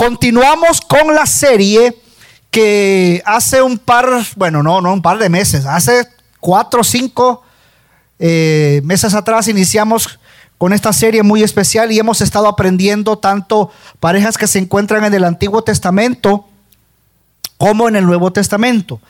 Continuamos con la serie que hace un par, bueno, no, no un par de meses, hace cuatro o cinco eh, meses atrás iniciamos con esta serie muy especial y hemos estado aprendiendo tanto parejas que se encuentran en el Antiguo Testamento como en el Nuevo Testamento.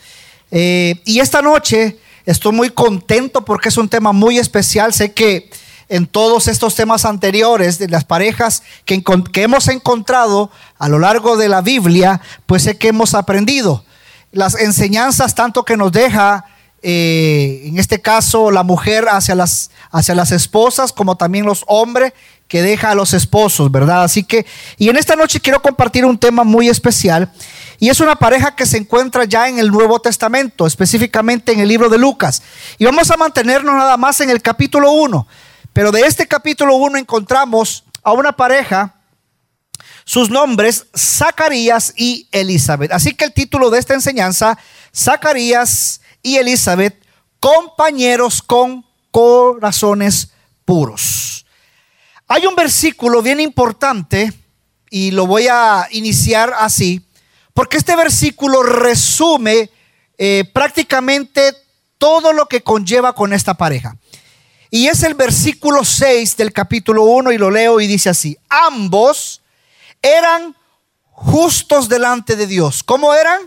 Eh, y esta noche estoy muy contento porque es un tema muy especial. Sé que en todos estos temas anteriores de las parejas que, hemos encontrado a lo largo de la Biblia, pues sé que hemos aprendido las enseñanzas tanto que nos deja eh, en este caso la mujer hacia las, hacia las esposas, como también los hombres que deja a los esposos, ¿verdad? Así que, y en esta noche quiero compartir un tema muy especial, y es una pareja que se encuentra ya en el Nuevo Testamento, específicamente en el libro de Lucas. Y vamos a mantenernos nada más en el capítulo 1, pero de este capítulo 1 encontramos a una pareja, sus nombres, Zacarías y Elizabeth. Así que el título de esta enseñanza, Zacarías y Elizabeth, compañeros con corazones puros. Hay un versículo bien importante y lo voy a iniciar así, porque este versículo resume eh, prácticamente todo lo que conlleva con esta pareja. Y es el versículo 6 del capítulo 1 y lo leo y dice así, ambos eran justos delante de Dios. ¿Cómo eran?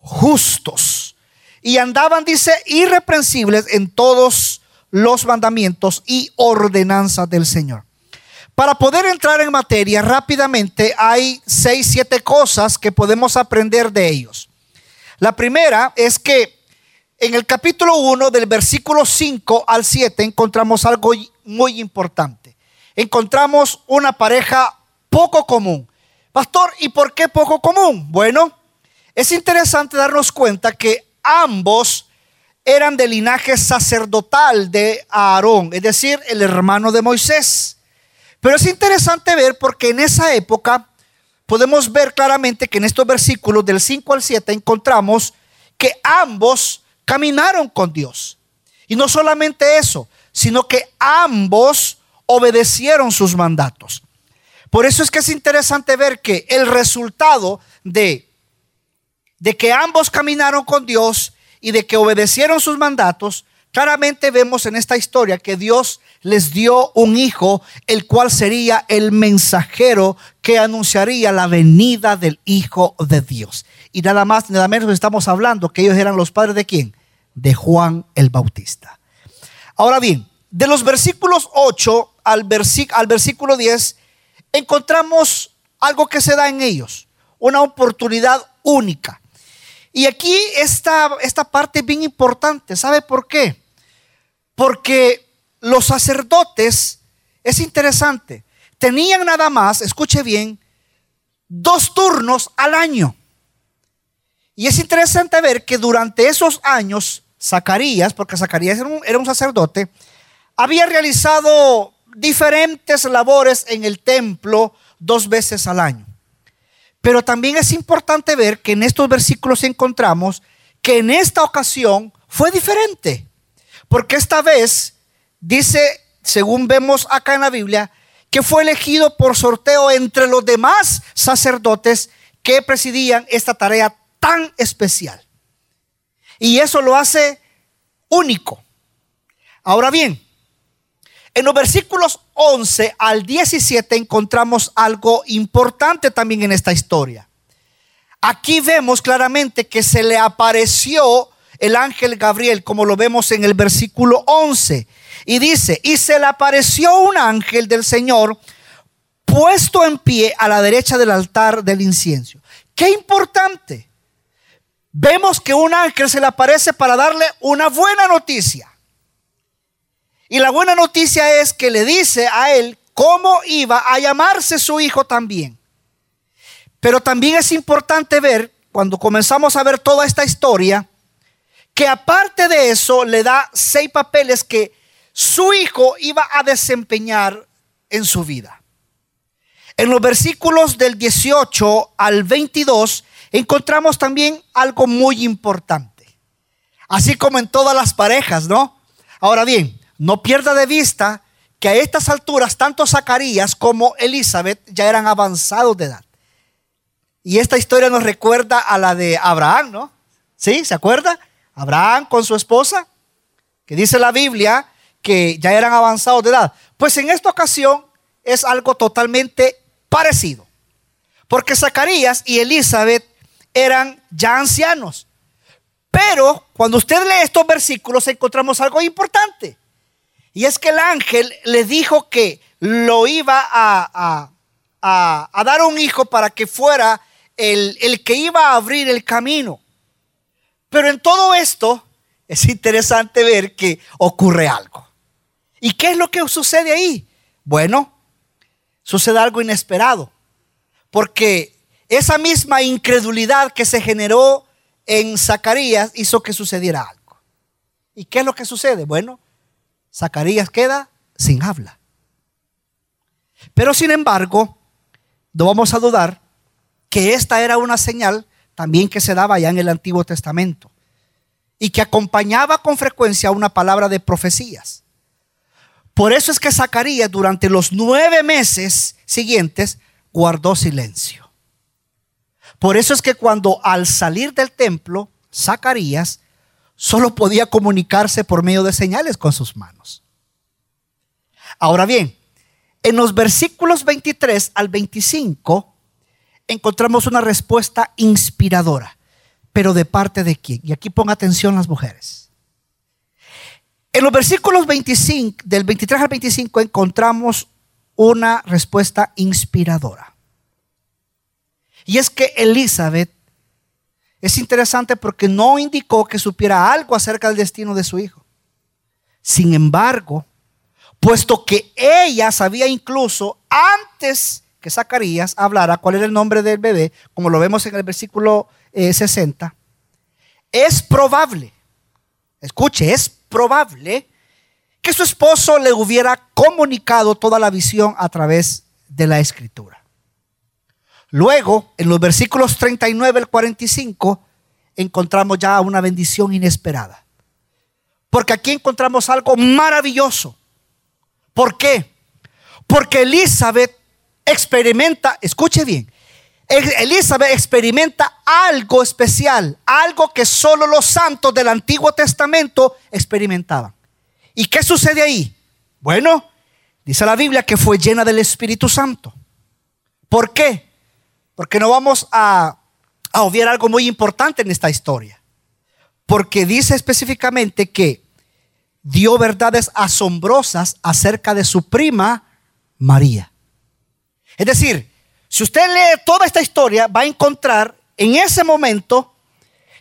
Justos y andaban, dice, irreprensibles en todos los mandamientos y ordenanzas del Señor. Para poder entrar en materia rápidamente, hay seis, siete cosas que podemos aprender de ellos. La primera es que en el capítulo 1 del versículo 5 al 7 encontramos algo muy importante. Encontramos una pareja poco común. Pastor, ¿y por qué poco común? Bueno, es interesante darnos cuenta que ambos eran de linaje sacerdotal de Aarón, es decir, el hermano de Moisés. Pero es interesante ver porque en esa época podemos ver claramente que en estos versículos del 5 al 7 encontramos que ambos caminaron con Dios. Y no solamente eso, sino que ambos obedecieron sus mandatos. Por eso es que es interesante ver que el resultado de de que ambos caminaron con Dios y de que obedecieron sus mandatos, claramente vemos en esta historia que Dios les dio un hijo, el cual sería el mensajero que anunciaría la venida del Hijo de Dios. Y nada más, nada menos estamos hablando que ellos eran los padres de quién? De Juan el Bautista. Ahora bien, de los versículos 8 al, al versículo 10, encontramos algo que se da en ellos, una oportunidad única. Y aquí esta, esta parte bien importante. ¿Sabe por qué? Porque los sacerdotes, es interesante, tenían nada más, escuche bien, dos turnos al año. Y es interesante ver que durante esos años, Zacarías, porque Zacarías era un, era un sacerdote, había realizado diferentes labores en el templo dos veces al año. Pero también es importante ver que en estos versículos encontramos que en esta ocasión fue diferente. Porque esta vez dice, según vemos acá en la Biblia, que fue elegido por sorteo entre los demás sacerdotes que presidían esta tarea tan especial. Y eso lo hace único. Ahora bien, en los versículos 11 al 17 encontramos algo importante también en esta historia. Aquí vemos claramente que se le apareció el ángel Gabriel, como lo vemos en el versículo 11. Y dice, y se le apareció un ángel del Señor puesto en pie a la derecha del altar del incienso. Qué importante. Vemos que un ángel se le aparece para darle una buena noticia. Y la buena noticia es que le dice a él cómo iba a llamarse su hijo también. Pero también es importante ver, cuando comenzamos a ver toda esta historia, que aparte de eso le da seis papeles que su hijo iba a desempeñar en su vida. En los versículos del 18 al 22 encontramos también algo muy importante. Así como en todas las parejas, ¿no? Ahora bien, no pierda de vista que a estas alturas tanto Zacarías como Elizabeth ya eran avanzados de edad. Y esta historia nos recuerda a la de Abraham, ¿no? ¿Sí? ¿Se acuerda? Abraham con su esposa, que dice la Biblia que ya eran avanzados de edad. Pues en esta ocasión es algo totalmente parecido. Porque Zacarías y Elizabeth eran ya ancianos. Pero cuando usted lee estos versículos encontramos algo importante. Y es que el ángel le dijo que lo iba a, dar un hijo para que fuera el, el que iba a abrir el camino. Pero en todo esto es interesante ver que ocurre algo. ¿Y qué es lo que sucede ahí? Bueno, sucede algo inesperado. Porque esa misma incredulidad que se generó en Zacarías hizo que sucediera algo. ¿Y qué es lo que sucede? Bueno, Zacarías queda sin habla. Pero sin embargo, no vamos a dudar que esta era una señal también que se daba ya en el Antiguo Testamento y que acompañaba con frecuencia una palabra de profecías. Por eso es que Zacarías durante los nueve meses siguientes guardó silencio. Por eso es que cuando al salir del templo, Zacarías solo podía comunicarse por medio de señales con sus manos. Ahora bien, en los versículos 23 al 25 encontramos una respuesta inspiradora, pero de parte de quién. Y aquí ponga atención las mujeres. En los versículos 25, del 23 al 25 encontramos una respuesta inspiradora. Y es que Elizabeth es interesante porque no indicó que supiera algo acerca del destino de su hijo. Sin embargo, puesto que ella sabía incluso antes que Zacarías hablara cuál era el nombre del bebé, como lo vemos en el versículo 60, eh, es probable, escuche, es probable que su esposo le hubiera comunicado toda la visión a través de la escritura. Luego, en los versículos 39 al 45, encontramos ya una bendición inesperada. Porque aquí encontramos algo maravilloso. ¿Por qué? Porque Elizabeth experimenta, escuche bien, Elizabeth experimenta algo especial, algo que solo los santos del Antiguo Testamento experimentaban. ¿Y qué sucede ahí? Bueno, dice la Biblia que fue llena del Espíritu Santo. ¿Por qué? Porque no vamos a, a algo muy importante en esta historia. Porque dice específicamente que dio verdades asombrosas acerca de su prima María. Es decir, si usted lee toda esta historia, va a encontrar en ese momento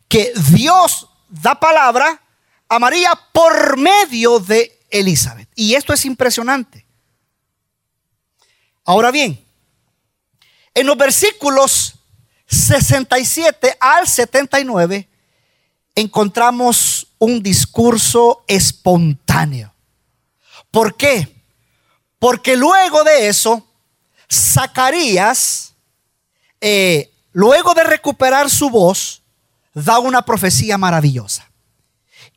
que Dios da palabra a María por medio de Elizabeth. Y esto es impresionante. Ahora bien, en los versículos 67 al 79 encontramos un discurso espontáneo. ¿Por qué? Porque luego de eso, Zacarías, eh, luego de recuperar su voz, da una profecía maravillosa.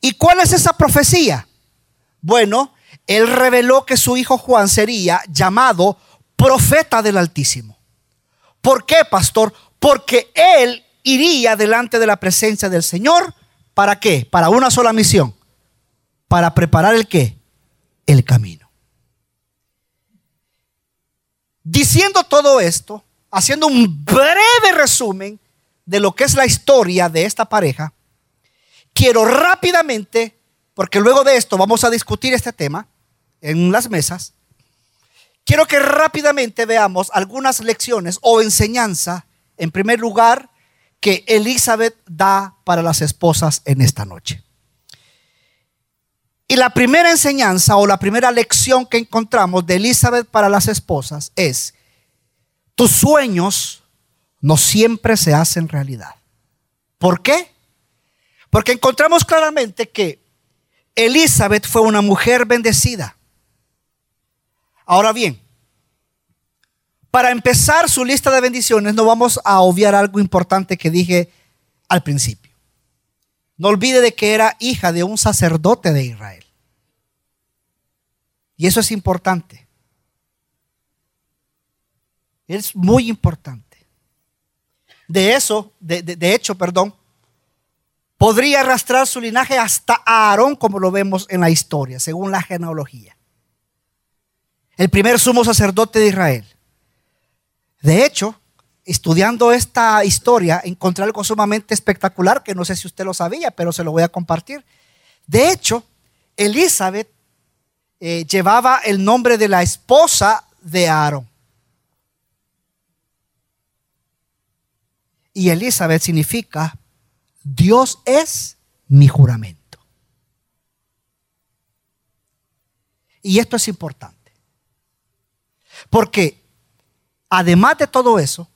¿Y cuál es esa profecía? Bueno, él reveló que su hijo Juan sería llamado profeta del Altísimo. ¿Por qué, pastor? Porque él iría delante de la presencia del Señor. ¿Para qué? Para una sola misión. Para preparar el qué? El camino. Diciendo todo esto, haciendo un breve resumen de lo que es la historia de esta pareja, quiero rápidamente, porque luego de esto vamos a discutir este tema en las mesas, quiero que rápidamente veamos algunas lecciones o enseñanza, en primer lugar, que Elizabeth da para las esposas en esta noche. Y la primera enseñanza o la primera lección que encontramos de Elizabeth para las esposas es, tus sueños no siempre se hacen realidad. ¿Por qué? Porque encontramos claramente que Elizabeth fue una mujer bendecida. Ahora bien, para empezar su lista de bendiciones no vamos a obviar algo importante que dije al principio. No olvide de que era hija de un sacerdote de Israel. Y eso es importante. Es muy importante. De eso, de, de hecho, perdón, podría arrastrar su linaje hasta Aarón, como lo vemos en la historia, según la genealogía. El primer sumo sacerdote de Israel. De hecho, estudiando esta historia, encontré algo sumamente espectacular que no sé si usted lo sabía, pero se lo voy a compartir. De hecho, Elizabeth eh, llevaba el nombre de la esposa de Aarón. Y Elizabeth significa, Dios es mi juramento. Y esto es importante. Porque además de todo eso,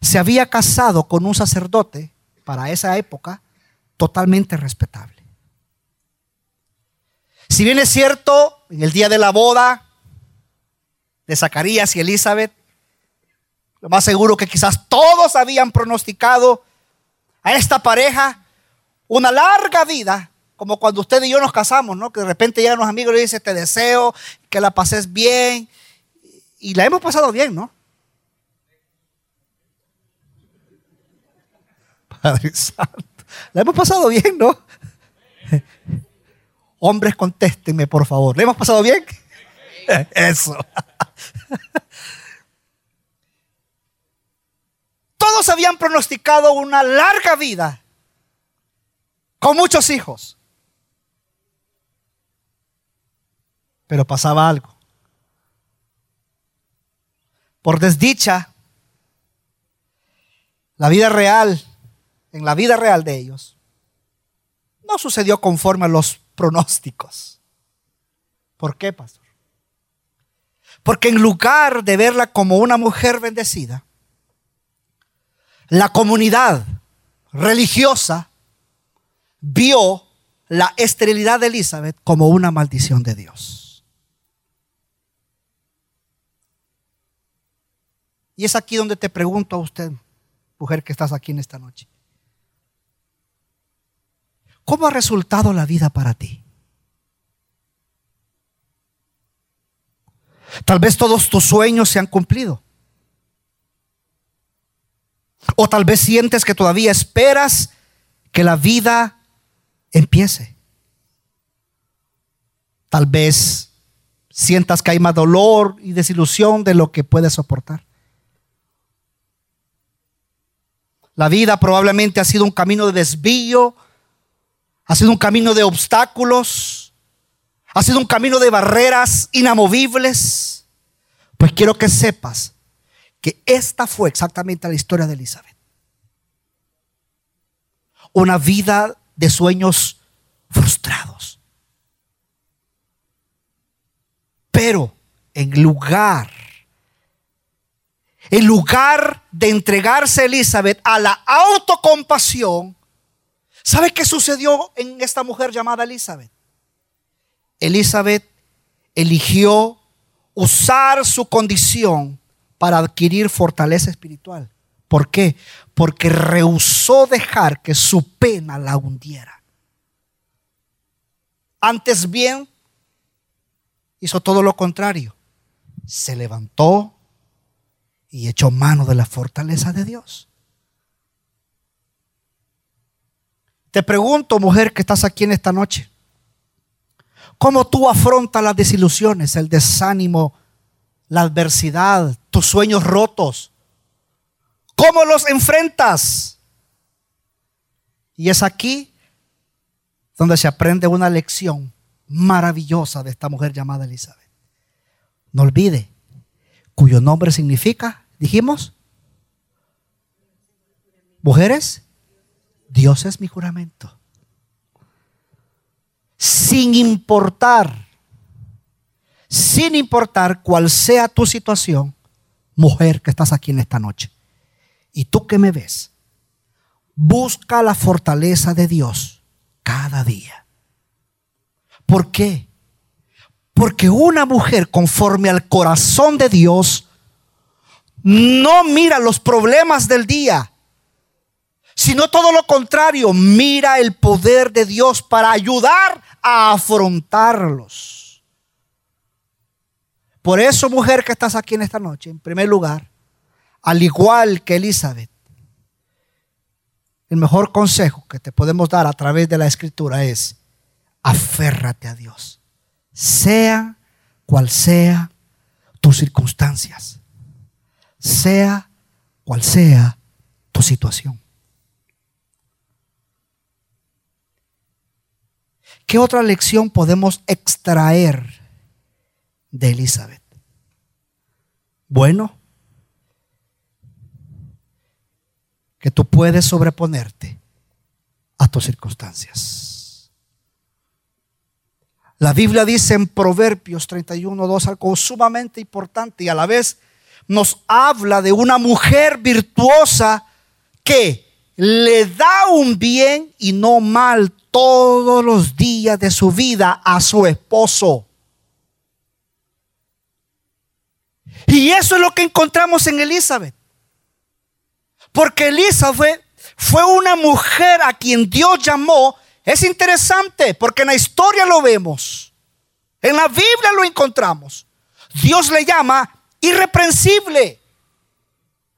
se había casado con un sacerdote para esa época totalmente respetable. Si bien es cierto, en el día de la boda de Zacarías y Elizabeth, lo más seguro que quizás todos habían pronosticado a esta pareja una larga vida, como cuando usted y yo nos casamos, ¿no? Que de repente llegan los amigos y le dicen, te deseo que la pases bien. Y la hemos pasado bien, ¿no? Padre Santo. La hemos pasado bien, ¿no? Hombres, contéstenme, por favor. ¿Le hemos pasado bien? Eso. Todos habían pronosticado una larga vida con muchos hijos. Pero pasaba algo. Por desdicha, la vida real en la vida real de ellos, no sucedió conforme a los pronósticos. ¿Por qué, pastor? Porque en lugar de verla como una mujer bendecida, la comunidad religiosa vio la esterilidad de Elizabeth como una maldición de Dios. Y es aquí donde te pregunto a usted, mujer que estás aquí en esta noche. ¿Cómo ha resultado la vida para ti? Tal vez todos tus sueños se han cumplido. O tal vez sientes que todavía esperas que la vida empiece. Tal vez sientas que hay más dolor y desilusión de lo que puedes soportar. La vida probablemente ha sido un camino de desvío ha sido un camino de obstáculos. Ha sido un camino de barreras inamovibles. Pues quiero que sepas que esta fue exactamente la historia de Elizabeth. Una vida de sueños frustrados. Pero en lugar, en lugar de entregarse Elizabeth a la autocompasión, ¿Sabe qué sucedió en esta mujer llamada Elizabeth? Elizabeth eligió usar su condición para adquirir fortaleza espiritual. ¿Por qué? Porque rehusó dejar que su pena la hundiera. Antes bien, hizo todo lo contrario. Se levantó y echó mano de la fortaleza de Dios. Te pregunto, mujer que estás aquí en esta noche, ¿cómo tú afrontas las desilusiones, el desánimo, la adversidad, tus sueños rotos? ¿Cómo los enfrentas? Y es aquí donde se aprende una lección maravillosa de esta mujer llamada Elizabeth. No olvide, cuyo nombre significa, dijimos, mujeres Dios es mi juramento. Sin importar, sin importar cuál sea tu situación, mujer que estás aquí en esta noche, y tú que me ves, busca la fortaleza de Dios cada día. ¿Por qué? Porque una mujer conforme al corazón de Dios no mira los problemas del día, sino todo lo contrario, mira el poder de Dios para ayudar a afrontarlos. Por eso, mujer que estás aquí en esta noche, en primer lugar, al igual que Elizabeth, el mejor consejo que te podemos dar a través de la escritura es, aférrate a Dios, sea cual sea tus circunstancias, sea cual sea tu situación. ¿Qué otra lección podemos extraer de Elizabeth? Bueno, que tú puedes sobreponerte a tus circunstancias. La Biblia dice en Proverbios 31, 2 algo sumamente importante y a la vez nos habla de una mujer virtuosa que le da un bien y no mal todos los días de su vida a su esposo. Y eso es lo que encontramos en Elizabeth. Porque Elizabeth fue una mujer a quien Dios llamó. Es interesante porque en la historia lo vemos. En la Biblia lo encontramos. Dios le llama irreprensible.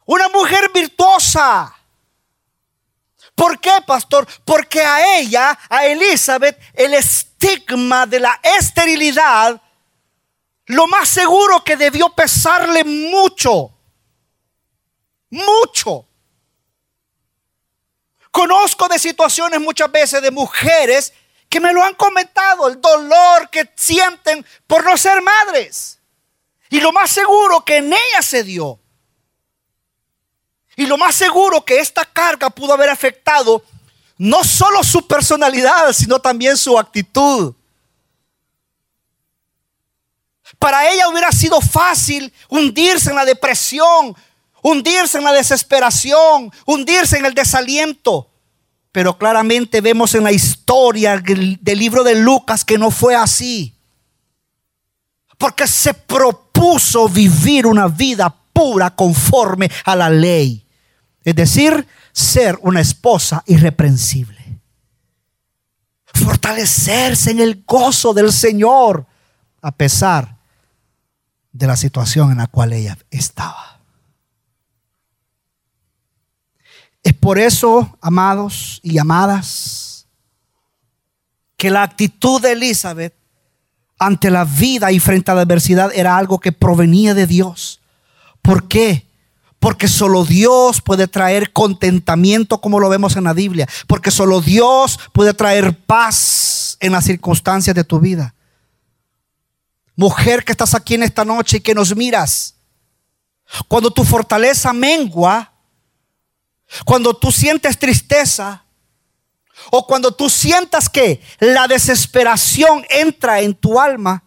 Una mujer virtuosa. ¿Por qué, pastor? Porque a ella, a Elizabeth, el estigma de la esterilidad, lo más seguro que debió pesarle mucho. Mucho. Conozco de situaciones muchas veces de mujeres que me lo han comentado, el dolor que sienten por no ser madres. Y lo más seguro que en ella se dio. Y lo más seguro que esta carga pudo haber afectado no solo su personalidad, sino también su actitud. Para ella hubiera sido fácil hundirse en la depresión, hundirse en la desesperación, hundirse en el desaliento. Pero claramente vemos en la historia del libro de Lucas que no fue así. Porque se propuso vivir una vida pura conforme a la ley. Es decir, ser una esposa irreprensible. Fortalecerse en el gozo del Señor a pesar de la situación en la cual ella estaba. Es por eso, amados y amadas, que la actitud de Elizabeth ante la vida y frente a la adversidad era algo que provenía de Dios. ¿Por qué? Porque solo Dios puede traer contentamiento como lo vemos en la Biblia. Porque solo Dios puede traer paz en las circunstancias de tu vida. Mujer que estás aquí en esta noche y que nos miras. Cuando tu fortaleza mengua, cuando tú sientes tristeza o cuando tú sientas que la desesperación entra en tu alma,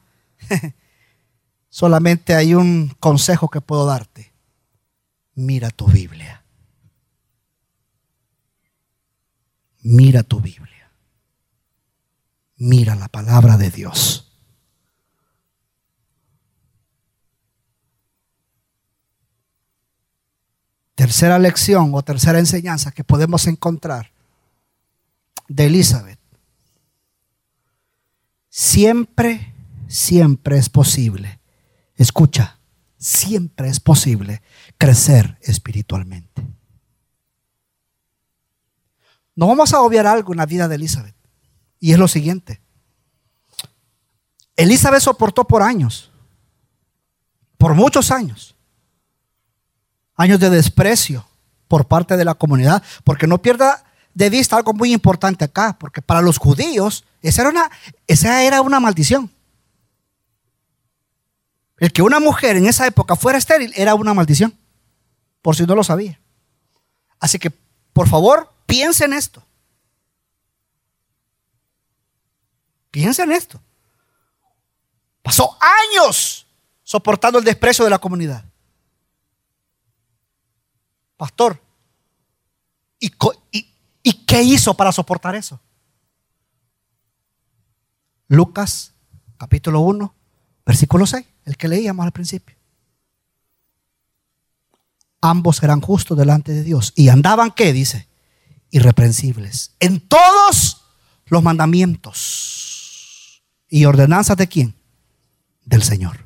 solamente hay un consejo que puedo darte. Mira tu Biblia. Mira tu Biblia. Mira la palabra de Dios. Tercera lección o tercera enseñanza que podemos encontrar de Elizabeth. Siempre, siempre es posible. Escucha, siempre es posible crecer espiritualmente. No vamos a obviar algo en la vida de Elizabeth. Y es lo siguiente. Elizabeth soportó por años, por muchos años, años de desprecio por parte de la comunidad, porque no pierda de vista algo muy importante acá, porque para los judíos esa era una, esa era una maldición. El que una mujer en esa época fuera estéril era una maldición, por si no lo sabía. Así que, por favor, piensa en esto. Piensa en esto. Pasó años soportando el desprecio de la comunidad pastor. ¿Y, qué hizo para soportar eso? Lucas capítulo 1, versículo 6, el que leíamos al principio. Ambos eran justos delante de Dios y andaban, ¿qué dice? Irreprensibles. En todos los mandamientos y ordenanzas de quién? Del Señor.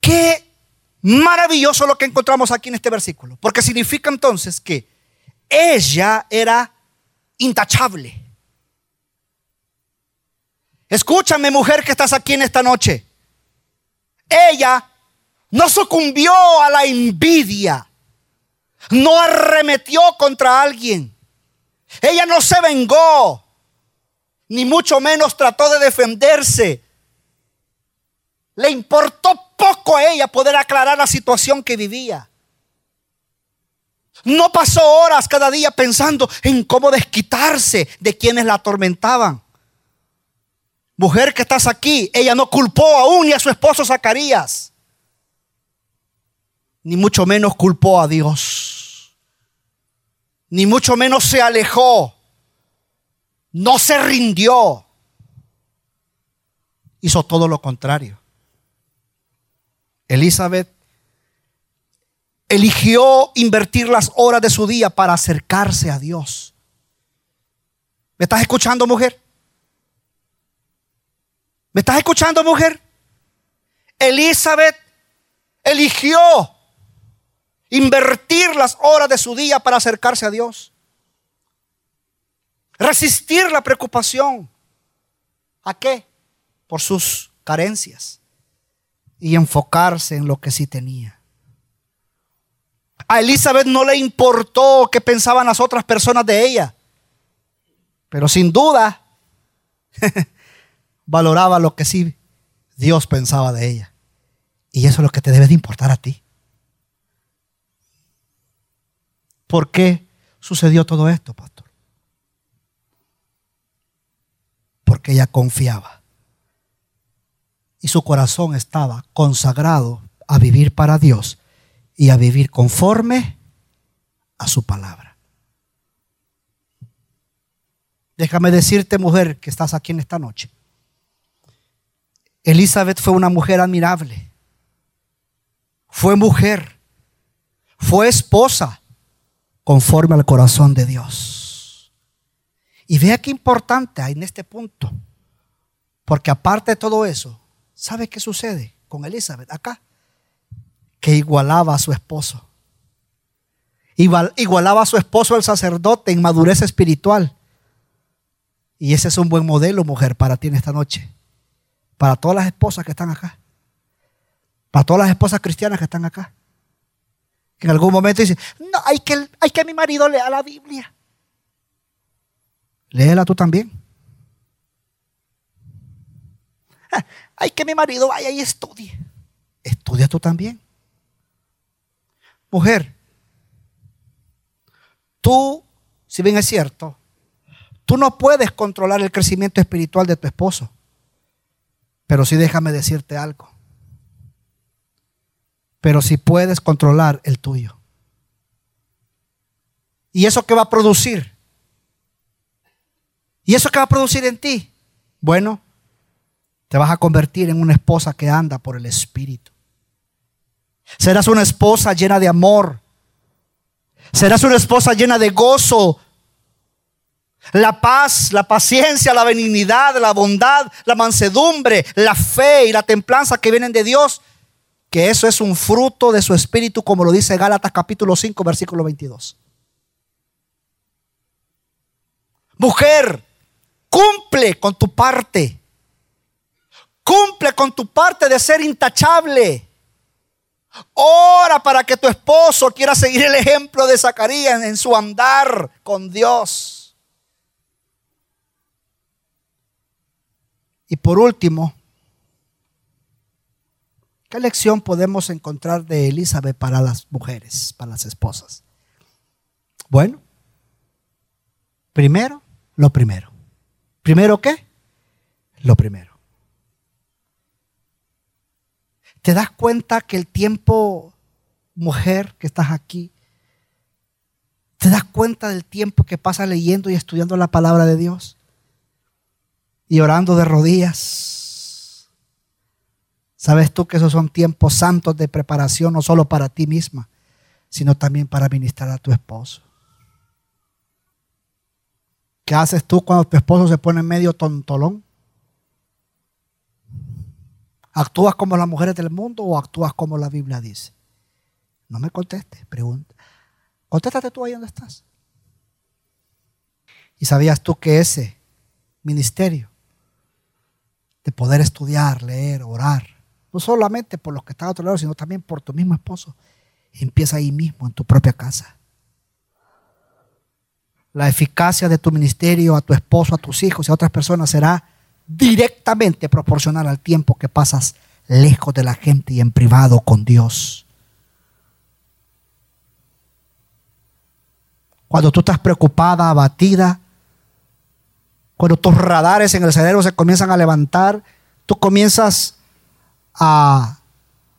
¿Qué maravilloso lo que encontramos aquí en este versículo, porque significa entonces que ella era intachable. Escúchame mujer que estás aquí en esta noche. Ella no sucumbió a la envidia, no arremetió contra alguien, ella no se vengó, ni mucho menos trató de defenderse. Le importó poco a ella poder aclarar la situación que vivía. No pasó horas cada día pensando en cómo desquitarse de quienes la atormentaban. Mujer que estás aquí, ella no culpó aún ni a su esposo Zacarías, ni mucho menos culpó a Dios, ni mucho menos se alejó, no se rindió, hizo todo lo contrario. Elizabeth eligió invertir las horas de su día para acercarse a Dios. ¿Me estás escuchando, mujer? ¿Me estás escuchando, mujer? Elizabeth eligió invertir las horas de su día para acercarse a Dios. Resistir la preocupación. ¿A qué? Por sus carencias y enfocarse en lo que sí tenía. A Elizabeth no le importó qué pensaban las otras personas de ella, pero sin duda valoraba lo que sí Dios pensaba de ella. Y eso es lo que te debe de importar a ti. ¿Por qué sucedió todo esto, pastor? Porque ella confiaba y su corazón estaba consagrado a vivir para Dios y a vivir conforme a su palabra. Déjame decirte, mujer, que estás aquí en esta noche. Elizabeth fue una mujer admirable. Fue mujer. Fue esposa conforme al corazón de Dios. Y vea qué importante hay en este punto. Porque aparte de todo eso, ¿Sabe qué sucede con Elizabeth acá? Que igualaba a su esposo. igualaba a su esposo el sacerdote en madurez espiritual. Y ese es un buen modelo, mujer, para ti en esta noche. Para todas las esposas que están acá. Para todas las esposas cristianas que están acá. en algún momento dicen, no, hay que, hay que mi marido lea la Biblia. Léela tú también. Hay que mi marido vaya y estudie. Estudia tú también. Mujer, tú, si bien es cierto, tú no puedes controlar el crecimiento espiritual de tu esposo. Pero sí déjame decirte algo. Pero sí puedes controlar el tuyo. ¿Y eso qué va a producir? ¿Y eso qué va a producir en ti? Bueno, te vas a convertir en una esposa que anda por el Espíritu. Serás una esposa llena de amor. Serás una esposa llena de gozo. La paz, la paciencia, la benignidad, la bondad, la mansedumbre, la fe y la templanza que vienen de Dios. Que eso es un fruto de su espíritu, como lo dice Gálatas capítulo 5, versículo 22. Mujer, cumple con tu parte. Cumple con tu parte de ser intachable. Ora para que tu esposo quiera seguir el ejemplo de Zacarías en su andar con Dios. Y por último, ¿qué lección podemos encontrar de Elizabeth para las mujeres, para las esposas? Bueno, primero, lo primero. ¿Primero qué? Lo primero. ¿Te das cuenta que el tiempo, mujer, que estás aquí, te das cuenta del tiempo que pasas leyendo y estudiando la palabra de Dios? Y orando de rodillas. ¿Sabes tú que esos son tiempos santos de preparación, no solo para ti misma, sino también para ministrar a tu esposo? ¿Qué haces tú cuando tu esposo se pone medio tontolón? ¿Actúas como las mujeres del mundo o actúas como la Biblia dice? No me contestes, pregunta. Contéstate tú ahí donde estás. ¿Y sabías tú que ese ministerio de poder estudiar, leer, orar, no solamente por los que están a otro lado, sino también por tu mismo esposo, empieza ahí mismo, en tu propia casa? La eficacia de tu ministerio a tu esposo, a tus hijos y a otras personas será directamente proporcional al tiempo que pasas lejos de la gente y en privado con Dios. Cuando tú estás preocupada, abatida, cuando tus radares en el cerebro se comienzan a levantar, tú comienzas a,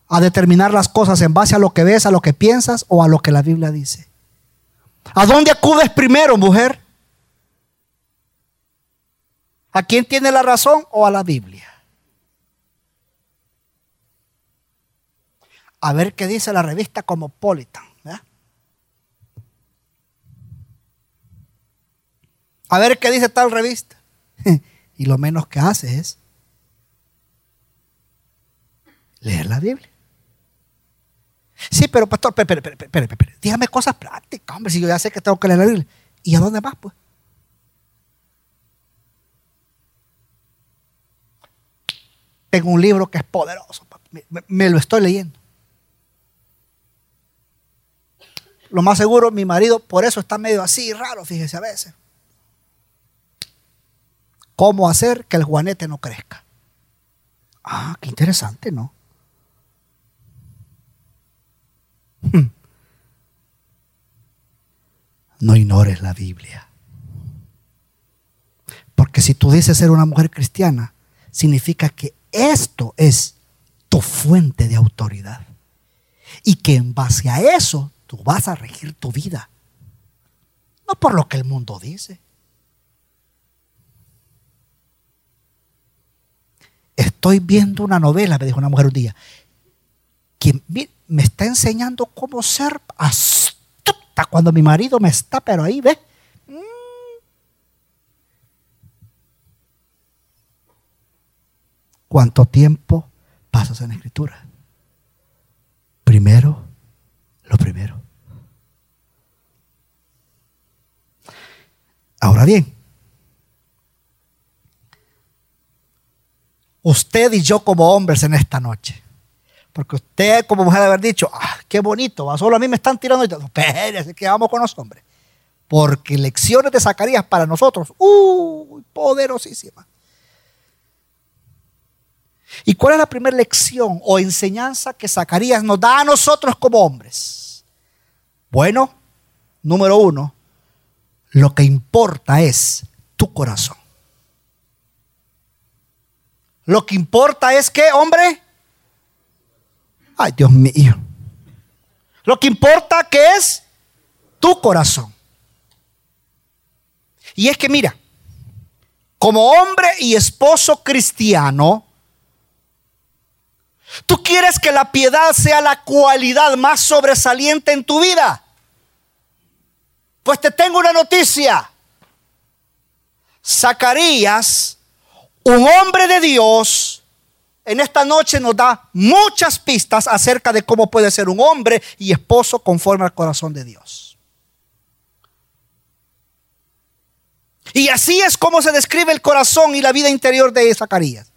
a determinar las cosas en base a lo que ves, a lo que piensas o a lo que la Biblia dice. ¿A dónde acudes primero, mujer? ¿A quién tiene la razón o a la Biblia? A ver qué dice la revista Cosmopolitan. A ver qué dice tal revista. y lo menos que hace es leer la Biblia. Sí, pero pastor, espere, espere, espere, dígame cosas prácticas, hombre, si yo ya sé que tengo que leer la Biblia. ¿Y a dónde vas, pues? Tengo un libro que es poderoso, me lo estoy leyendo. Lo más seguro, mi marido por eso está medio así, raro, fíjese a veces cómo hacer que el juanete no crezca. Ah, qué interesante, ¿no? Hmm. No ignores la Biblia. Porque si tú dices ser una mujer cristiana, significa que esto es tu fuente de autoridad. Y que en base a eso tú vas a regir tu vida. No por lo que el mundo dice. Estoy viendo una novela, me dijo una mujer un día, que me está enseñando cómo ser astuta cuando mi marido me está, pero ahí ve. ¿Cuánto tiempo pasas en la escritura? Primero, lo primero. Ahora bien, usted y yo como hombres en esta noche. Porque usted como mujer haber dicho, ah, qué bonito, solo a mí me están tirando. Espérese, que vamos con los hombres. Porque lecciones de Zacarías para nosotros, uh, poderosísimas. ¿Y cuál es la primera lección o enseñanza que Zacarías nos da a nosotros como hombres? Bueno, número uno, lo que importa es tu corazón. Lo que importa es que, hombre, ay Dios mío, lo que importa que es tu corazón. Y es que mira, como hombre y esposo cristiano, tú quieres que la piedad sea la cualidad más sobresaliente en tu vida. Pues te tengo una noticia. Zacarías un hombre de Dios en esta noche nos da muchas pistas acerca de cómo puede ser un hombre y esposo conforme al corazón de Dios. Y así es como se describe el corazón y la vida interior de Zacarías.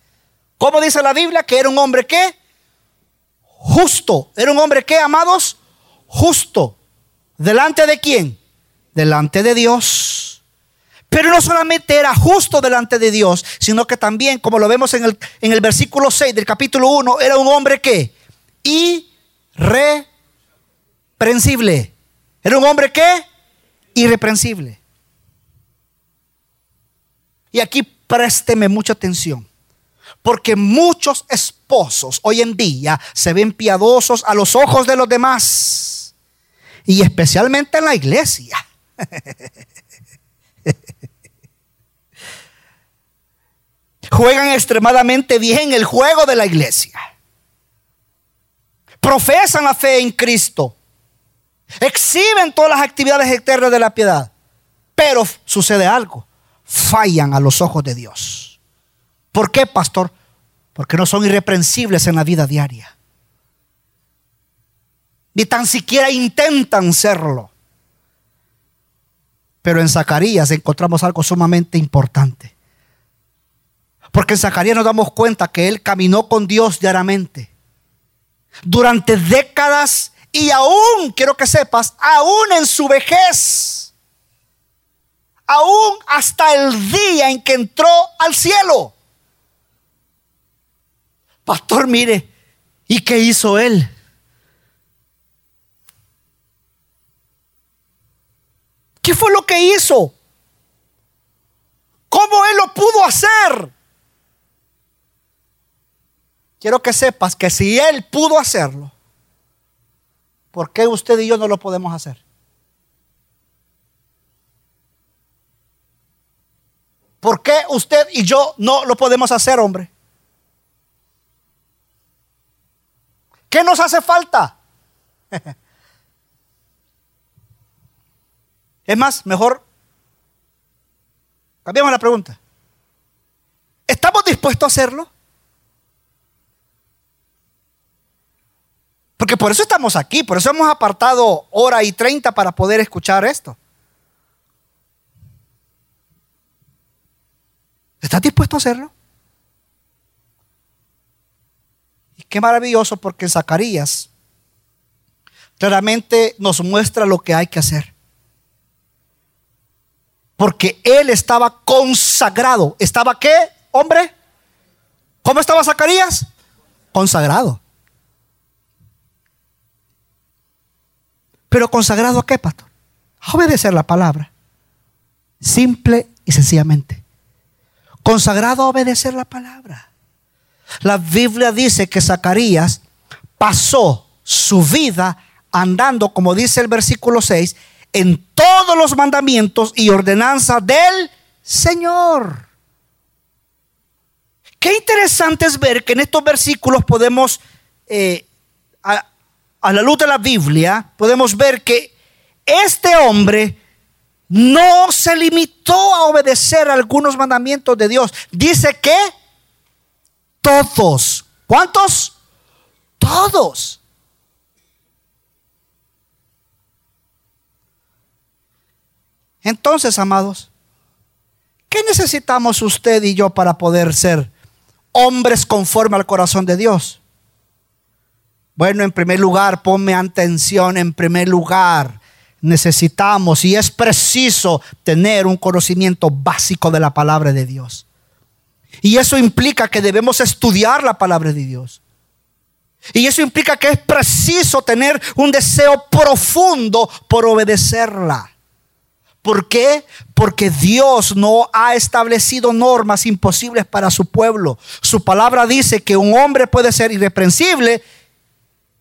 ¿Cómo dice la Biblia? Que era un hombre que justo. Era un hombre que, amados, justo. ¿Delante de quién? Delante de Dios. Pero no solamente era justo delante de Dios, sino que también, como lo vemos en el, en el versículo 6 del capítulo 1, era un hombre que irreprensible. Era un hombre que irreprensible. Y aquí présteme mucha atención. Porque muchos esposos hoy en día se ven piadosos a los ojos de los demás. Y especialmente en la iglesia. Juegan extremadamente bien el juego de la iglesia. Profesan la fe en Cristo. Exhiben todas las actividades externas de la piedad. Pero sucede algo. Fallan a los ojos de Dios. ¿Por qué, pastor? Porque no son irreprensibles en la vida diaria. Ni tan siquiera intentan serlo. Pero en Zacarías encontramos algo sumamente importante. Porque en Zacarías nos damos cuenta que él caminó con Dios diariamente. Durante décadas y aún, quiero que sepas, aún en su vejez. Aún hasta el día en que entró al cielo. Pastor, mire, ¿y qué hizo él? ¿Qué fue lo que hizo? ¿Cómo él lo pudo hacer? Quiero que sepas que si él pudo hacerlo, ¿por qué usted y yo no lo podemos hacer? ¿Por qué usted y yo no lo podemos hacer, hombre? ¿Qué nos hace falta? Es más, mejor cambiamos la pregunta. ¿Estamos dispuestos a hacerlo? Porque por eso estamos aquí, por eso hemos apartado hora y treinta para poder escuchar esto. ¿Estás dispuesto a hacerlo? Y qué maravilloso porque Zacarías claramente nos muestra lo que hay que hacer. Porque él estaba consagrado. ¿Estaba qué, hombre? ¿Cómo estaba Zacarías? Consagrado. Pero consagrado a qué, pastor? A obedecer la palabra. Simple y sencillamente. Consagrado a obedecer la palabra. La Biblia dice que Zacarías pasó su vida andando, como dice el versículo 6, en todos los mandamientos y ordenanzas del Señor. Qué interesante es ver que en estos versículos podemos, eh, a, a la luz de la Biblia, podemos ver que este hombre no se limitó a obedecer algunos mandamientos de Dios. Dice que todos. ¿Cuántos? Todos. Entonces, amados, ¿qué necesitamos usted y yo para poder ser hombres conforme al corazón de Dios? Bueno, en primer lugar, ponme atención, en primer lugar, necesitamos y es preciso tener un conocimiento básico de la palabra de Dios. Y eso implica que debemos estudiar la palabra de Dios. Y eso implica que es preciso tener un deseo profundo por obedecerla. ¿Por qué? Porque Dios no ha establecido normas imposibles para su pueblo. Su palabra dice que un hombre puede ser irreprensible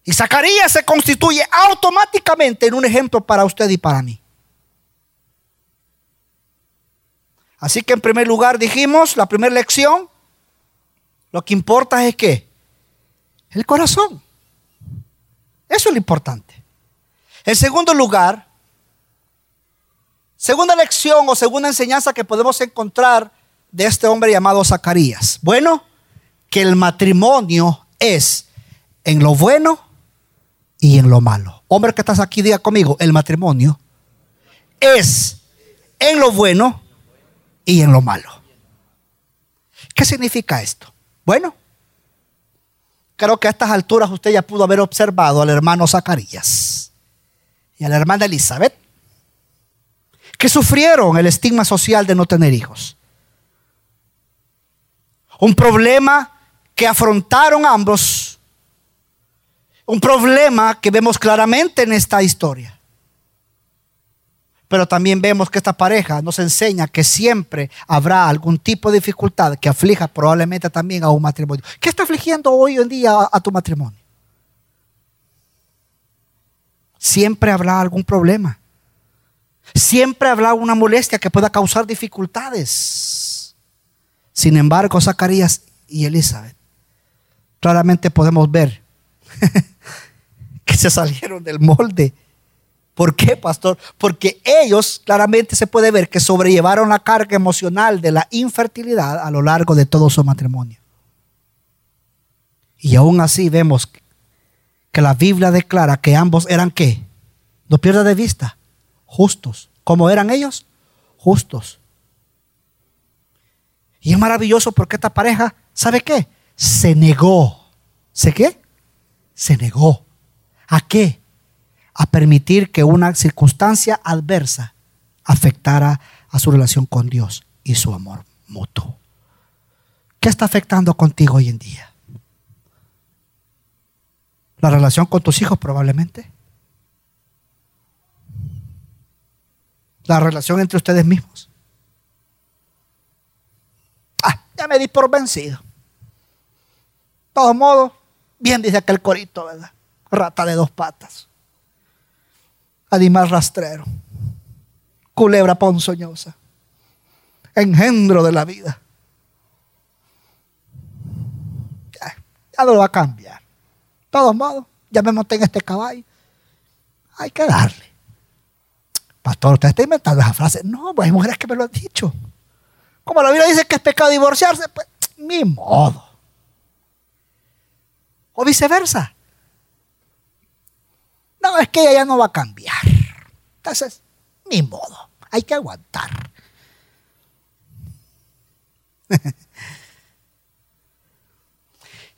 y Zacarías se constituye automáticamente en un ejemplo para usted y para mí. Así que en primer lugar dijimos, la primera lección, lo que importa es que el corazón. Eso es lo importante. En segundo lugar, Segunda lección o segunda enseñanza que podemos encontrar de este hombre llamado Zacarías. Bueno, que el matrimonio es en lo bueno y en lo malo. Hombre que estás aquí, diga conmigo, el matrimonio es en lo bueno y en lo malo. ¿Qué significa esto? Bueno, creo que a estas alturas usted ya pudo haber observado al hermano Zacarías y a la hermana Elizabeth que sufrieron el estigma social de no tener hijos. Un problema que afrontaron ambos. Un problema que vemos claramente en esta historia. Pero también vemos que esta pareja nos enseña que siempre habrá algún tipo de dificultad que aflija probablemente también a un matrimonio. ¿Qué está afligiendo hoy en día a, tu matrimonio? Siempre habrá algún problema. Siempre habrá una molestia que pueda causar dificultades. Sin embargo, Zacarías y Elizabeth, claramente podemos ver que se salieron del molde. ¿Por qué, pastor? Porque ellos claramente se puede ver que sobrellevaron la carga emocional de la infertilidad a lo largo de todo su matrimonio. Y aún así vemos que la Biblia declara que ambos eran qué? No pierda de vista, justos. ¿Cómo eran ellos? Justos. Y es maravilloso porque esta pareja, ¿sabe qué? Se negó. ¿Se qué? Se negó. ¿A qué? A permitir que una circunstancia adversa afectara a su relación con Dios y su amor mutuo. ¿Qué está afectando contigo hoy en día? ¿La relación con tus hijos probablemente? ¿La relación entre ustedes mismos? Ah, ya me di por vencido. De todos modos, bien dice aquel corito, ¿verdad? Rata de dos patas. Animal rastrero. Culebra ponzoñosa. Engendro de la vida. Ya, no lo va a cambiar. De todos modos, ya me monté en este caballo. Hay que darle. Pastor, usted está inventando esa frase. No, pues hay mujeres que me lo han dicho. Como la Biblia dice que es pecado divorciarse, pues ni modo. O viceversa. Es que ella ya no va a cambiar. Entonces, ni modo. Hay que aguantar.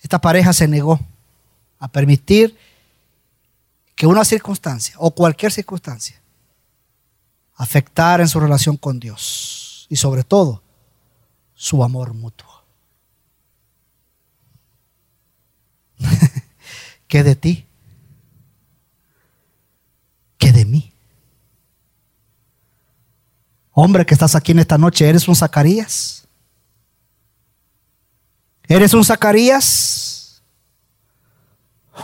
Esta pareja se negó a permitir que una circunstancia o cualquier circunstancia afectara en su relación con Dios y sobre todo su amor mutuo. ¿Qué de ti? ¿Qué de mí? Hombre que estás aquí en esta noche, ¿eres un Zacarías? ¿Eres un Zacarías?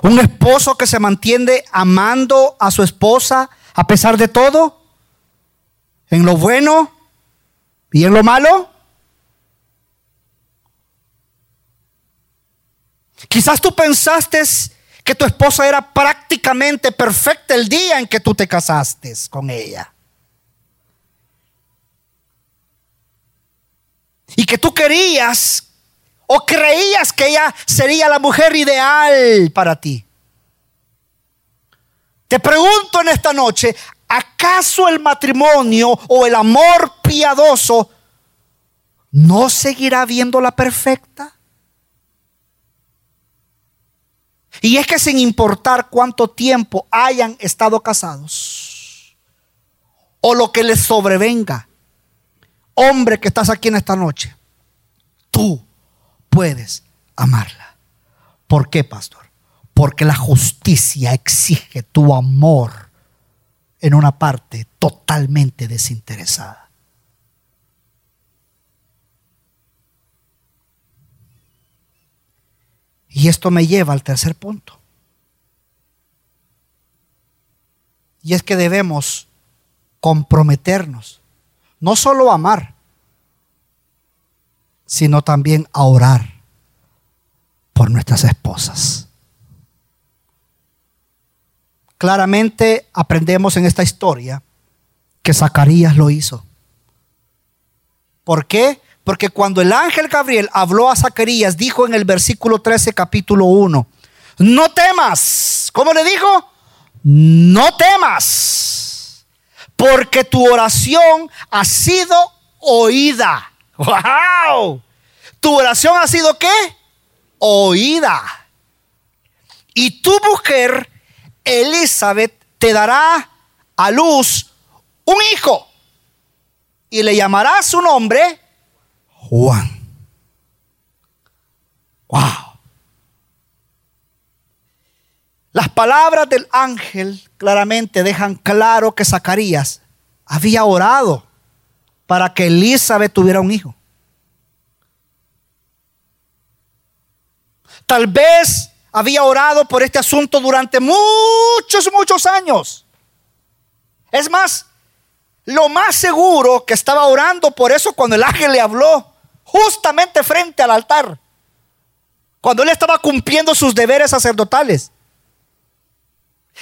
¿Un esposo que se mantiene amando a su esposa a pesar de todo? ¿En lo bueno y en lo malo? Quizás tú pensaste que tu esposa era prácticamente perfecta el día en que tú te casaste con ella. Y que tú querías o creías que ella sería la mujer ideal para ti. Te pregunto en esta noche, ¿acaso el matrimonio o el amor piadoso no seguirá viéndola perfecta? Y es que sin importar cuánto tiempo hayan estado casados o lo que les sobrevenga, hombre que estás aquí en esta noche, tú puedes amarla. ¿Por qué, pastor? Porque la justicia exige tu amor en una parte totalmente desinteresada. Y esto me lleva al tercer punto. Y es que debemos comprometernos, no solo a amar, sino también a orar por nuestras esposas. Claramente aprendemos en esta historia que Zacarías lo hizo. ¿Por qué? Porque cuando el ángel Gabriel habló a Zacarías, dijo en el versículo 13, capítulo 1, no temas. ¿Cómo le dijo? No temas, porque tu oración ha sido oída. ¡Wow! Tu oración ha sido qué? Oída. Y tu mujer, Elizabeth, te dará a luz un hijo. Y le llamará su nombre Juan. Wow. Las palabras del ángel claramente dejan claro que Zacarías había orado para que Elizabeth tuviera un hijo. Tal vez había orado por este asunto durante muchos, muchos años. Es más, lo más seguro que estaba orando por eso cuando el ángel le habló justamente frente al altar, cuando él estaba cumpliendo sus deberes sacerdotales.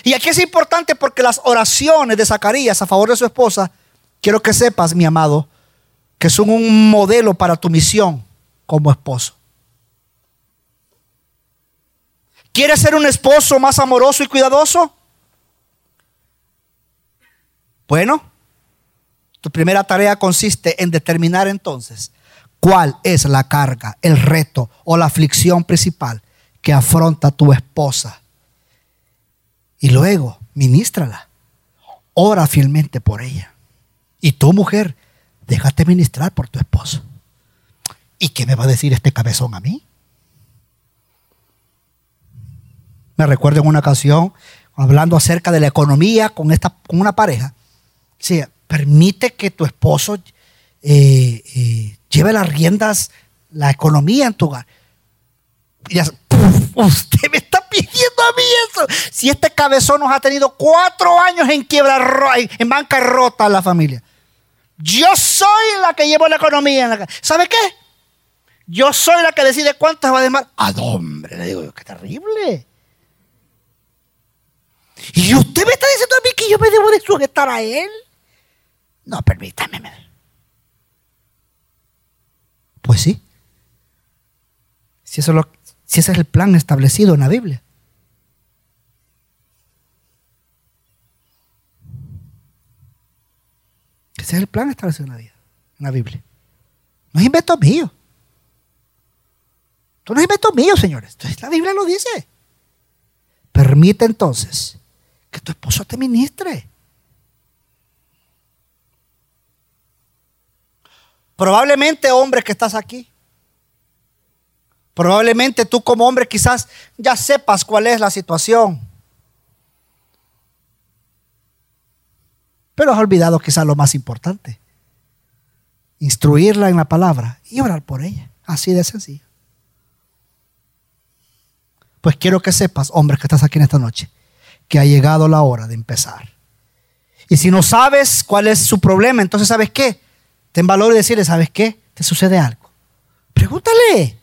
Y aquí es importante porque las oraciones de Zacarías a favor de su esposa, quiero que sepas, mi amado, que son un modelo para tu misión como esposo. ¿Quieres ser un esposo más amoroso y cuidadoso? Bueno, tu primera tarea consiste en determinar entonces cuál es la carga, el reto o la aflicción principal que afronta tu esposa. Y luego, ministrala. Ora fielmente por ella. Y tu mujer, déjate ministrar por tu esposo. ¿Y qué me va a decir este cabezón a mí? Me recuerdo en una ocasión, hablando acerca de la economía con, esta, con una pareja. Sí, permite que tu esposo eh, eh, lleve las riendas, la economía en tu hogar. Y usted me está pidiendo a mí eso. Si este cabezón nos ha tenido cuatro años en quiebra, en bancarrota la familia. Yo soy la que llevo la economía en la casa. ¿Sabe qué? Yo soy la que decide cuántas va a demandar. ¡Ah, hombre! Le digo yo, qué terrible. Y usted me está diciendo a mí que yo me debo de sujetar a él. No, permítame. Pues sí. Si, eso ese es el plan establecido en la Biblia. Ese es el plan establecido en la, en la Biblia. No es invento mío. Esto no es invento mío, señores. Entonces, la Biblia lo dice. Permite entonces que tu esposo te ministre. Probablemente, hombre que estás aquí, probablemente tú como hombre quizás ya sepas cuál es la situación. Pero has olvidado quizás lo más importante. Instruirla en la palabra y orar por ella. Así de sencillo. Pues quiero que sepas, hombre que estás aquí en esta noche, que ha llegado la hora de empezar. Y si no sabes cuál es su problema, entonces ¿sabes qué? Ten valor y decirle, ¿sabes qué? ¿Te sucede algo? Pregúntale.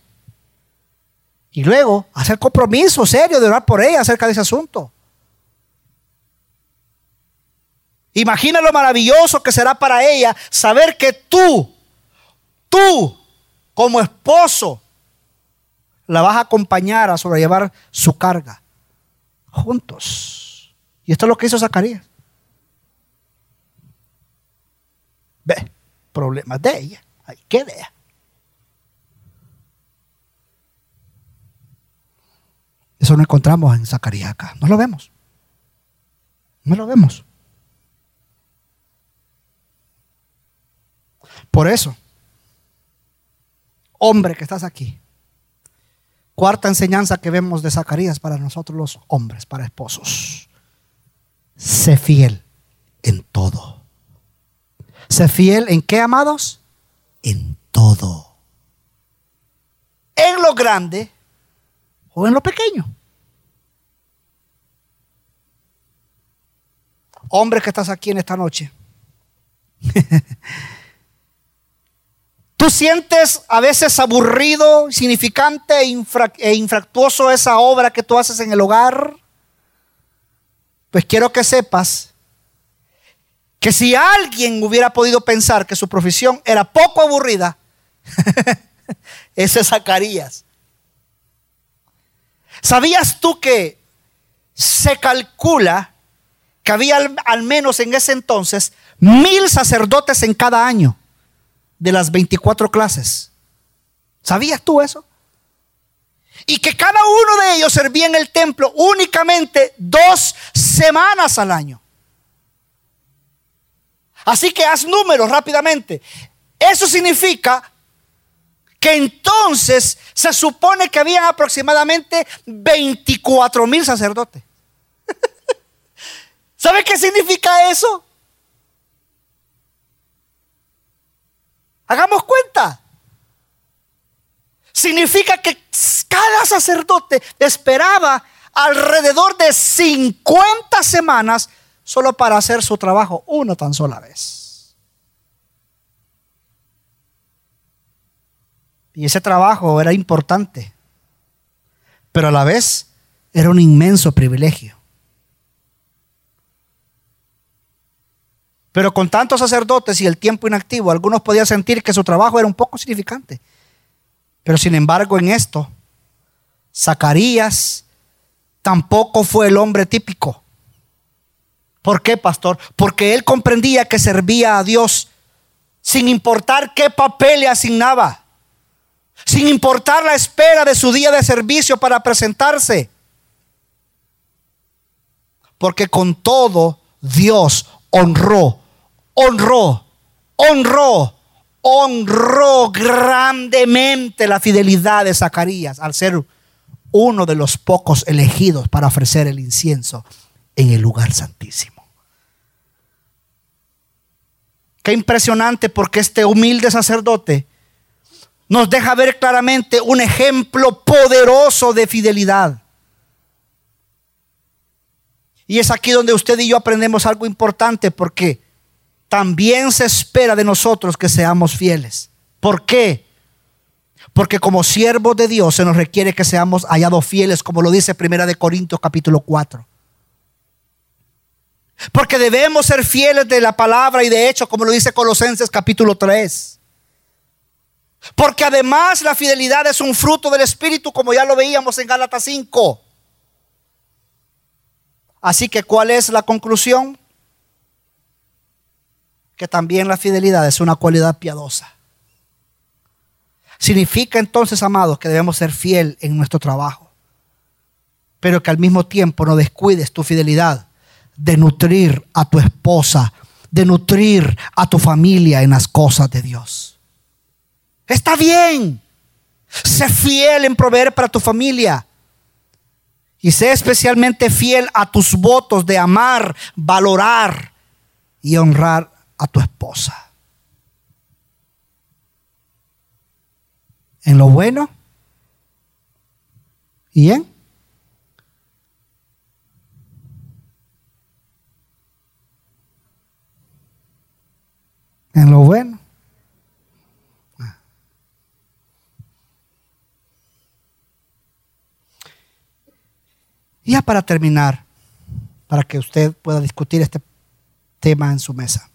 Y luego, hacer compromiso serio de orar por ella acerca de ese asunto. Imagina lo maravilloso que será para ella saber que tú, tú, como esposo, la vas a acompañar a sobrellevar su carga. Juntos. Y esto es lo que hizo Zacarías. Ve problemas de ella. Hay que ver. Eso no encontramos en Zacarías acá. No lo vemos. No lo vemos. Por eso, hombre que estás aquí, cuarta enseñanza que vemos de Zacarías para nosotros los hombres, para esposos. Sé fiel en todo. Sé fiel en qué, amados? En todo. En lo grande o en lo pequeño. Hombre que estás aquí en esta noche. Tú sientes a veces aburrido, significante e, e infractuoso esa obra que tú haces en el hogar. Pues quiero que sepas que si alguien hubiera podido pensar que su profesión era poco aburrida, ese es Zacarías. ¿Sabías tú que se calcula que había al, menos en ese entonces mil sacerdotes en cada año de las 24 clases? ¿Sabías tú eso? Y que cada uno de ellos servía en el templo únicamente dos semanas al año. Así que haz números rápidamente. Eso significa que entonces se supone que habían aproximadamente 24 mil sacerdotes. ¿Sabe qué significa eso? Hagamos cuenta. Significa que cada sacerdote esperaba alrededor de 50 semanas solo para hacer su trabajo una tan sola vez. Y ese trabajo era importante, pero a la vez era un inmenso privilegio. Pero con tantos sacerdotes y el tiempo inactivo, algunos podían sentir que su trabajo era un poco significante. Pero sin embargo en esto, Zacarías tampoco fue el hombre típico. ¿Por qué, pastor? Porque él comprendía que servía a Dios sin importar qué papel le asignaba, sin importar la espera de su día de servicio para presentarse. Porque con todo Dios honró, honró, honró, honró grandemente la fidelidad de Zacarías al ser uno de los pocos elegidos para ofrecer el incienso en el lugar santísimo. Qué impresionante porque este humilde sacerdote nos deja ver claramente un ejemplo poderoso de fidelidad. Y es aquí donde usted y yo aprendemos algo importante porque también se espera de nosotros que seamos fieles. ¿Por qué? Porque como siervos de Dios se nos requiere que seamos hallados fieles, como lo dice Primera de Corintios capítulo 4. Porque debemos ser fieles de la palabra y de hecho, como lo dice Colosenses capítulo 3. Porque además la fidelidad es un fruto del Espíritu, como ya lo veíamos en Gálatas 5. Así que, ¿cuál es la conclusión? Que también la fidelidad es una cualidad piadosa. Significa entonces, amados, que debemos ser fiel en nuestro trabajo, pero que al mismo tiempo no descuides tu fidelidad de nutrir a tu esposa, de nutrir a tu familia en las cosas de Dios. Está bien. Sé fiel en proveer para tu familia. Y sé especialmente fiel a tus votos de amar, valorar y honrar a tu esposa. En lo bueno y en en lo bueno. Ya para terminar, para que usted pueda discutir este tema en su mesa.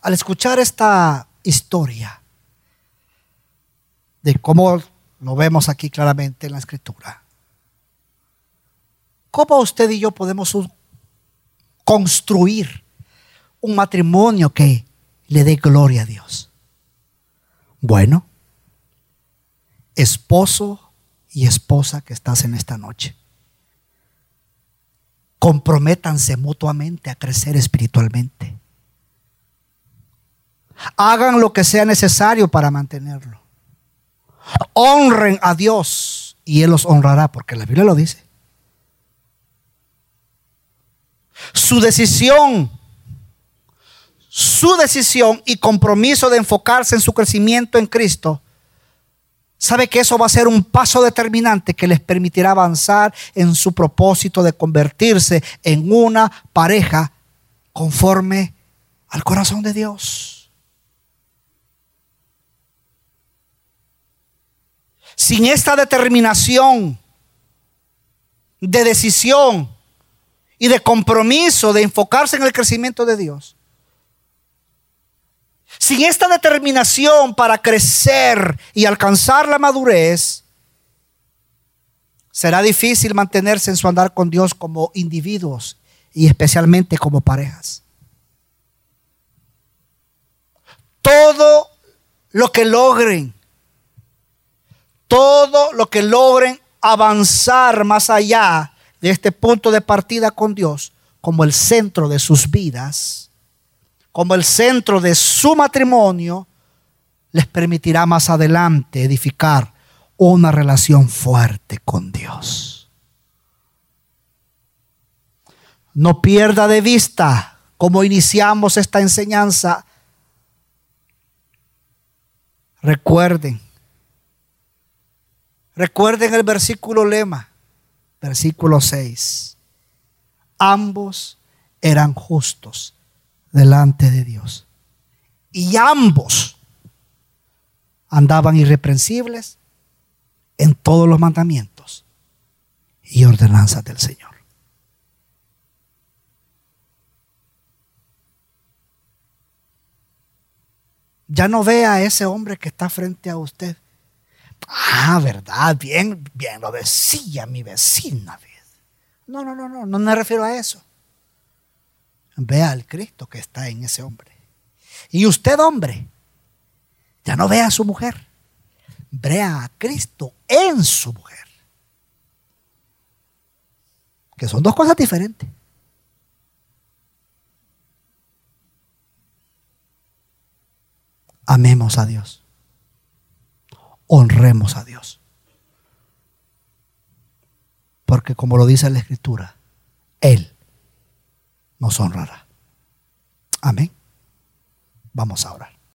Al escuchar esta historia de cómo lo vemos aquí claramente en la escritura, ¿cómo usted y yo podemos construir un matrimonio que le dé gloria a Dios. Bueno, esposo y esposa que estás en esta noche, comprométanse mutuamente a crecer espiritualmente. Hagan lo que sea necesario para mantenerlo. Honren a Dios y Él los honrará, porque la Biblia lo dice. Su decisión, su decisión y compromiso de enfocarse en su crecimiento en Cristo, sabe que eso va a ser un paso determinante que les permitirá avanzar en su propósito de convertirse en una pareja conforme al corazón de Dios. Sin esta determinación de decisión, y de compromiso de enfocarse en el crecimiento de Dios. Sin esta determinación para crecer y alcanzar la madurez, será difícil mantenerse en su andar con Dios como individuos y especialmente como parejas. Todo lo que logren, todo lo que logren avanzar más allá de este punto de partida con Dios como el centro de sus vidas, como el centro de su matrimonio, les permitirá más adelante edificar una relación fuerte con Dios. No pierda de vista cómo iniciamos esta enseñanza. Recuerden, recuerden el versículo lema versículo 6. Ambos eran justos delante de Dios. Y ambos andaban irreprensibles en todos los mandamientos y ordenanzas del Señor. Ya no vea a ese hombre que está frente a usted. Ah, verdad, bien, bien lo decía mi vecina. No, no, no, no, no me refiero a eso. Vea al Cristo que está en ese hombre. Y usted, hombre, ya no vea a su mujer. Vea a Cristo en su mujer. Que son dos cosas diferentes. Amemos a Dios. Honremos a Dios. Porque como lo dice la Escritura, Él nos honrará. Amén. Vamos a orar.